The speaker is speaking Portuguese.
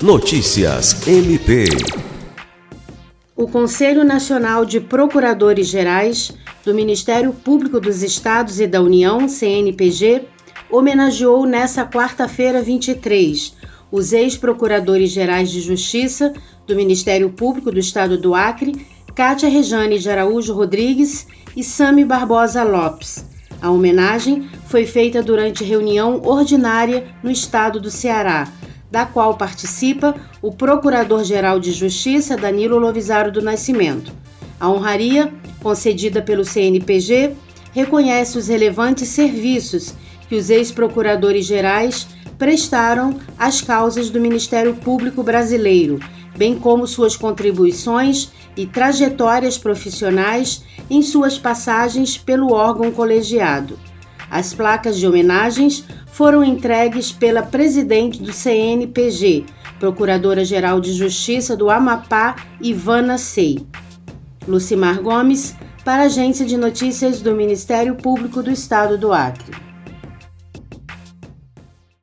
Notícias MP. O Conselho Nacional de Procuradores Gerais do Ministério Público dos Estados e da União, CNPG, homenageou nesta quarta-feira 23 os ex-procuradores gerais de Justiça do Ministério Público do Estado do Acre, Cátia Rejane de Araújo Rodrigues e Sami Barbosa Lopes. A homenagem foi feita durante reunião ordinária no estado do Ceará, da qual participa o Procurador-Geral de Justiça Danilo Lovisaro do Nascimento. A honraria, concedida pelo CNPG, reconhece os relevantes serviços que os ex-procuradores gerais prestaram às causas do Ministério Público Brasileiro, bem como suas contribuições e trajetórias profissionais em suas passagens pelo órgão colegiado. As placas de homenagens foram entregues pela presidente do CNPG, Procuradora-Geral de Justiça do Amapá, Ivana Sei. Lucimar Gomes, para a Agência de Notícias do Ministério Público do Estado do Acre.